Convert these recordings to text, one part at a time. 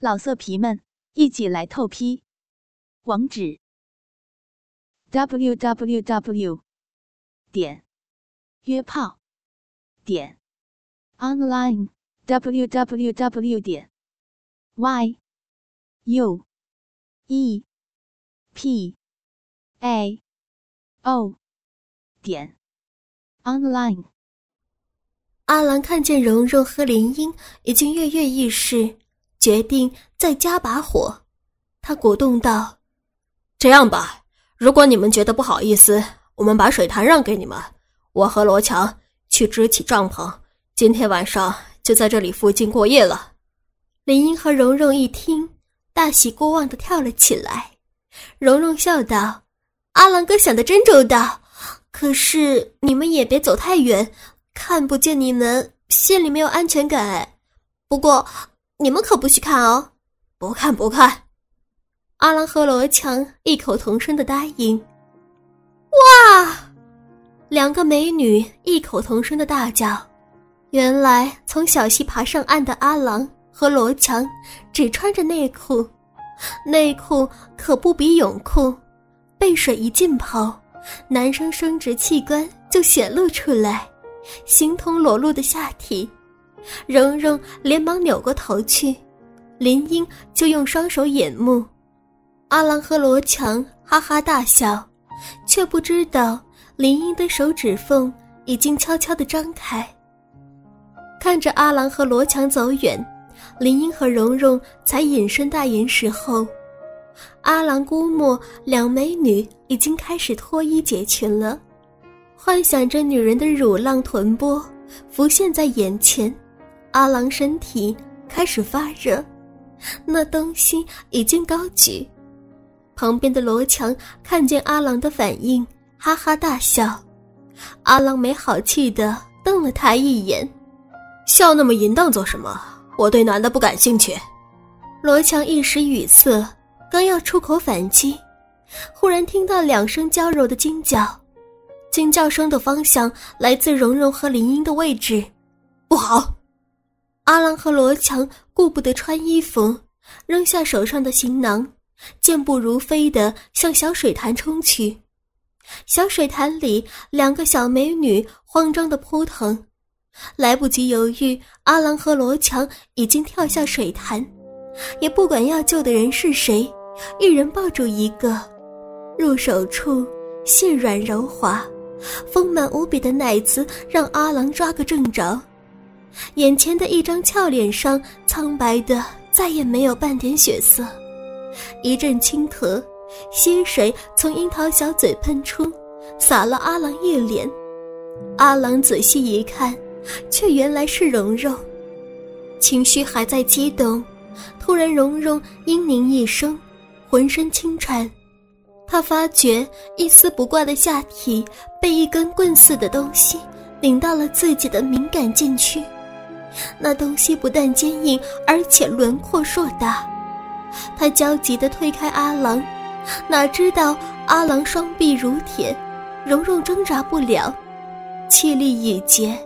老色皮们，一起来透批！网址：w w w 点约炮点 online w w w 点 y u e p a o 点 online。阿兰看见蓉蓉和林英已经跃跃欲试。决定再加把火，他鼓动道：“这样吧，如果你们觉得不好意思，我们把水潭让给你们，我和罗强去支起帐篷，今天晚上就在这里附近过夜了。”林英和蓉蓉一听，大喜过望的跳了起来。蓉蓉笑道：“阿郎哥想的真周到，可是你们也别走太远，看不见你们心里没有安全感。不过。”你们可不许看哦！不看不看。阿郎和罗强异口同声的答应。哇！两个美女异口同声的大叫。原来从小溪爬上岸的阿郎和罗强只穿着内裤，内裤可不比泳裤，被水一浸泡，男生生殖器官就显露出来，形同裸露的下体。蓉蓉连忙扭过头去，林英就用双手掩目。阿郎和罗强哈哈大笑，却不知道林英的手指缝已经悄悄地张开。看着阿郎和罗强走远，林英和蓉蓉才隐身大岩石后，阿郎估摸两美女已经开始脱衣解裙了，幻想着女人的乳浪臀波浮现在眼前。阿郎身体开始发热，那东西已经高举。旁边的罗强看见阿郎的反应，哈哈大笑。阿郎没好气的瞪了他一眼：“笑那么淫荡做什么？我对男的不感兴趣。”罗强一时语塞，刚要出口反击，忽然听到两声娇柔的惊叫，惊叫声的方向来自蓉蓉和林英的位置。不好！阿郎和罗强顾不得穿衣服，扔下手上的行囊，健步如飞地向小水潭冲去。小水潭里，两个小美女慌张地扑腾，来不及犹豫，阿郎和罗强已经跳下水潭，也不管要救的人是谁，一人抱住一个，入手处细软柔滑，丰满无比的奶子让阿郎抓个正着。眼前的一张俏脸上，苍白的再也没有半点血色。一阵轻咳，溪水从樱桃小嘴喷出，洒了阿郎一脸。阿郎仔细一看，却原来是蓉蓉。情绪还在激动，突然蓉蓉嘤咛一声，浑身轻颤。他发觉一丝不挂的下体被一根棍似的东西顶到了自己的敏感禁区。那东西不但坚硬，而且轮廓硕大。他焦急地推开阿郎，哪知道阿郎双臂如铁，蓉蓉挣扎不了，气力已竭，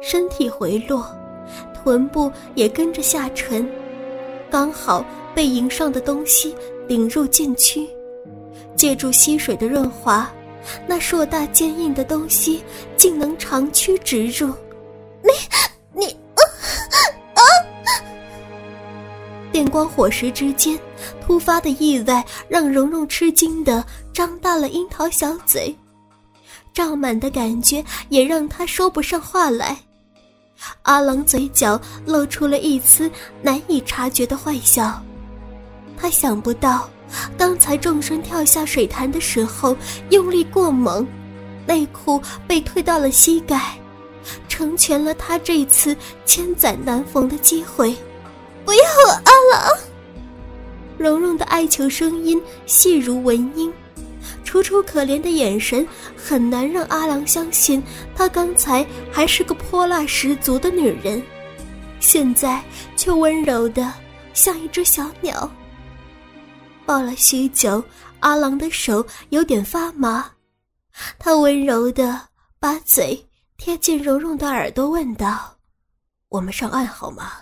身体回落，臀部也跟着下沉，刚好被迎上的东西顶入禁区，借助溪水的润滑，那硕大坚硬的东西竟能长驱直入。你。电光火石之间，突发的意外让蓉蓉吃惊的张大了樱桃小嘴，胀满的感觉也让她说不上话来。阿郎嘴角露出了一丝难以察觉的坏笑，他想不到，刚才纵身跳下水潭的时候用力过猛，内裤被推到了膝盖，成全了他这次千载难逢的机会。不要阿郎！蓉蓉的哀求声音细如蚊音，楚楚可怜的眼神很难让阿郎相信，她刚才还是个泼辣十足的女人，现在却温柔的像一只小鸟。抱了许久，阿郎的手有点发麻，他温柔的把嘴贴近蓉蓉的耳朵，问道：“我们上岸好吗？”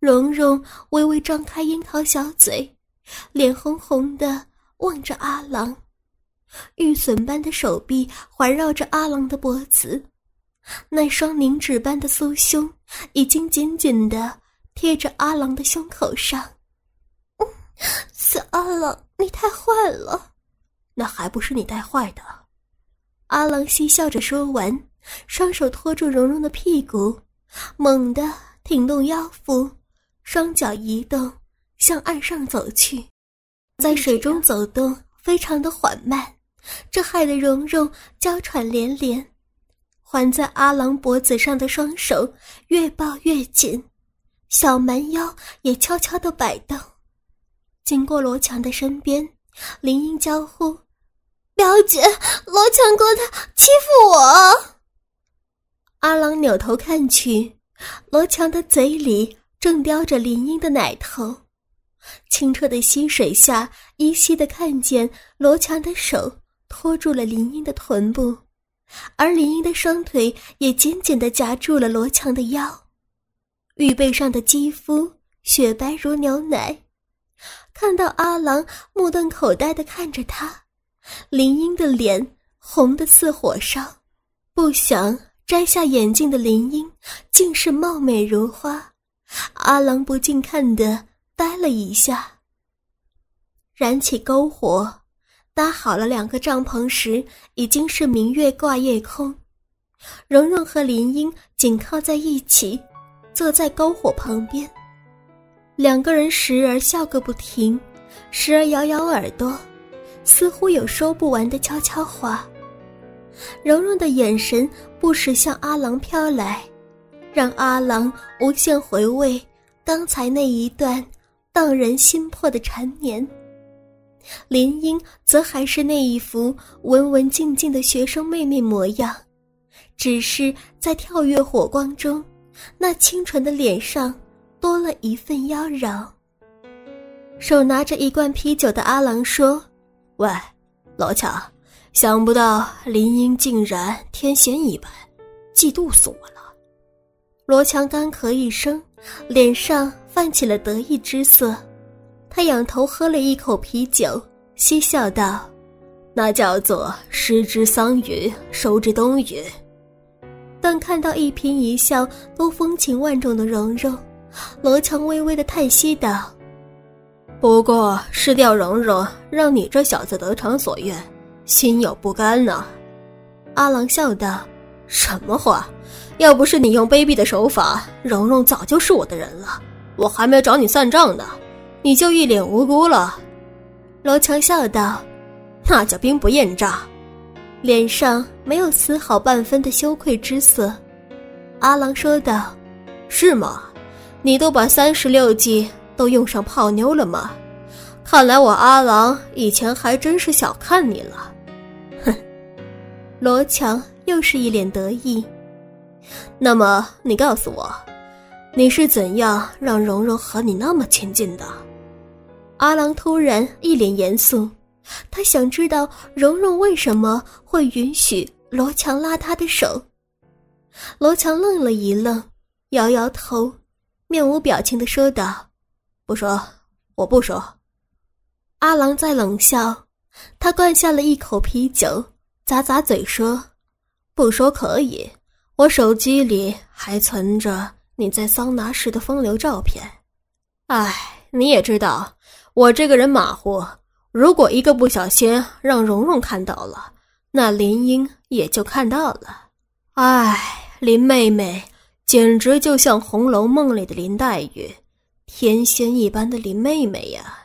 蓉蓉微微张开樱桃小嘴，脸红红的望着阿郎，玉笋般的手臂环绕着阿郎的脖子，那双凝脂般的酥胸已经紧紧的贴着阿郎的胸口上。死阿郎，你太坏了！那还不是你带坏的。阿郎嬉笑着说完，双手托住蓉蓉的屁股，猛地挺动腰腹，双脚移动，向岸上走去。在水中走动非常的缓慢，这害得蓉蓉娇喘连连，环在阿郎脖子上的双手越抱越紧，小蛮腰也悄悄的摆动。经过罗强的身边，林英娇呼：“表姐，罗强哥他欺负我。”阿郎扭头看去，罗强的嘴里正叼着林英的奶头，清澈的溪水下，依稀的看见罗强的手托住了林英的臀部，而林英的双腿也紧紧的夹住了罗强的腰，玉背上的肌肤雪白如牛奶。看到阿郎目瞪口呆的看着他，林英的脸红得似火烧。不想摘下眼镜的林英竟是貌美如花，阿郎不禁看得呆了一下。燃起篝火，搭好了两个帐篷时，已经是明月挂夜空。蓉蓉和林英紧靠在一起，坐在篝火旁边。两个人时而笑个不停，时而摇摇耳朵，似乎有说不完的悄悄话。蓉蓉的眼神不时向阿郎飘来，让阿郎无限回味刚才那一段荡人心魄的缠绵。林英则还是那一副文文静静的学生妹妹模样，只是在跳跃火光中，那清纯的脸上。多了一份妖娆。手拿着一罐啤酒的阿郎说：“喂，老乔，想不到林英竟然天仙一般，嫉妒死我了。”罗强干咳一声，脸上泛起了得意之色。他仰头喝了一口啤酒，嬉笑道：“那叫做失之桑榆，收之东隅。”但看到一颦一笑都风情万种的蓉蓉。罗强微微的叹息道：“不过失掉蓉蓉，让你这小子得偿所愿，心有不甘呢。”阿郎笑道：“什么话？要不是你用卑鄙的手法，蓉蓉早就是我的人了。我还没有找你算账呢，你就一脸无辜了。”罗强笑道：“那叫兵不厌诈。”脸上没有丝毫半分的羞愧之色。阿郎说道：“是吗？”你都把三十六计都用上泡妞了吗？看来我阿郎以前还真是小看你了。哼，罗强又是一脸得意。那么你告诉我，你是怎样让蓉蓉和你那么亲近的？阿郎突然一脸严肃，他想知道蓉蓉为什么会允许罗强拉他的手。罗强愣了一愣，摇摇头。面无表情的说道：“不说，我不说。”阿郎在冷笑，他灌下了一口啤酒，咂咂嘴说：“不说可以，我手机里还存着你在桑拿时的风流照片。哎，你也知道，我这个人马虎，如果一个不小心让蓉蓉看到了，那林英也就看到了。哎，林妹妹。”简直就像《红楼梦》里的林黛玉，天仙一般的林妹妹呀！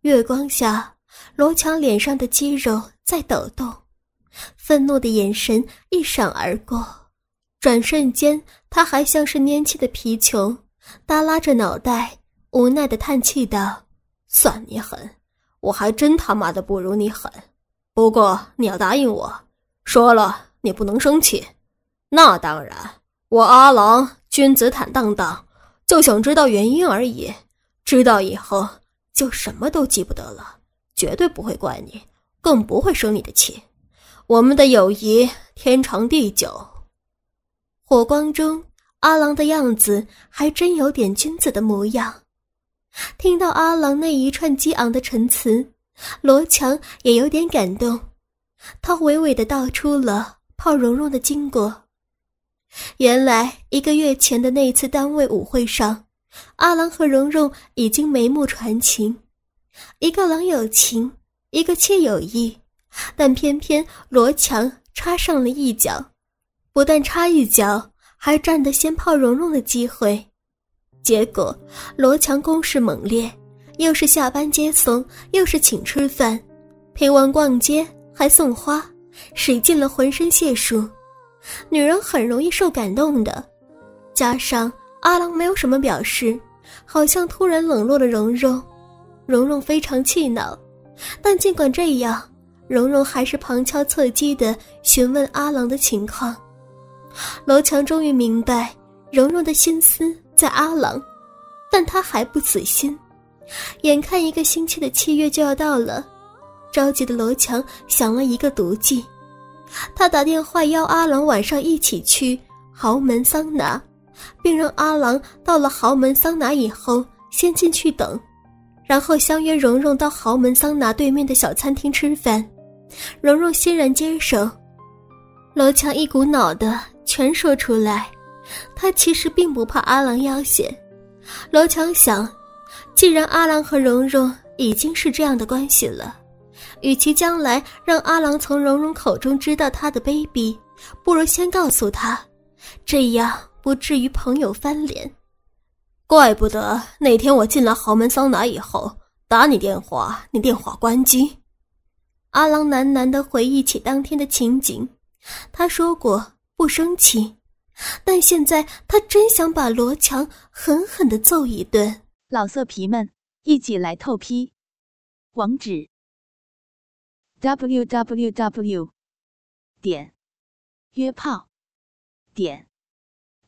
月光下，罗强脸上的肌肉在抖动，愤怒的眼神一闪而过，转瞬间，他还像是年轻的皮球，耷拉着脑袋，无奈的叹气道：“算你狠，我还真他妈的不如你狠。不过你要答应我，说了你不能生气。那当然。”我阿郎君子坦荡荡，就想知道原因而已。知道以后就什么都记不得了，绝对不会怪你，更不会生你的气。我们的友谊天长地久。火光中，阿郎的样子还真有点君子的模样。听到阿郎那一串激昂的陈词，罗强也有点感动。他娓娓的道出了泡蓉蓉的经过。原来一个月前的那次单位舞会上，阿郎和蓉蓉已经眉目传情，一个郎有情，一个妾有意，但偏偏罗强插上了一脚，不但插一脚，还占得先泡蓉蓉的机会。结果罗强攻势猛烈，又是下班接送，又是请吃饭，陪完逛街还送花，使尽了浑身解数。女人很容易受感动的，加上阿郎没有什么表示，好像突然冷落了蓉蓉，蓉蓉非常气恼。但尽管这样，蓉蓉还是旁敲侧击的询问阿郎的情况。罗强终于明白蓉蓉的心思在阿郎，但他还不死心。眼看一个星期的七月就要到了，着急的罗强想了一个毒计。他打电话邀阿郎晚上一起去豪门桑拿，并让阿郎到了豪门桑拿以后先进去等，然后相约蓉蓉到豪门桑拿对面的小餐厅吃饭。蓉蓉欣然接受。罗强一股脑的全说出来，他其实并不怕阿郎要挟。罗强想，既然阿郎和蓉蓉已经是这样的关系了。与其将来让阿郎从蓉蓉口中知道他的卑鄙，不如先告诉他，这样不至于朋友翻脸。怪不得那天我进了豪门桑拿以后打你电话，你电话关机。阿郎喃喃地回忆起当天的情景，他说过不生气，但现在他真想把罗强狠狠地揍一顿。老色皮们，一起来透批，网址。www. 点约炮点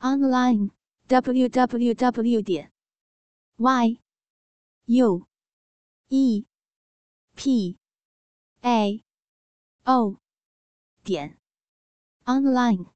online www. 点 y u e p a. O. 点。Online